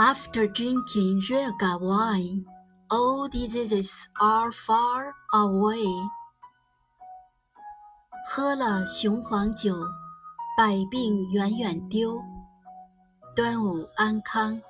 After drinking realgar wine, all diseases are far away. 喝了雄黄酒，百病远远丢。端午安康。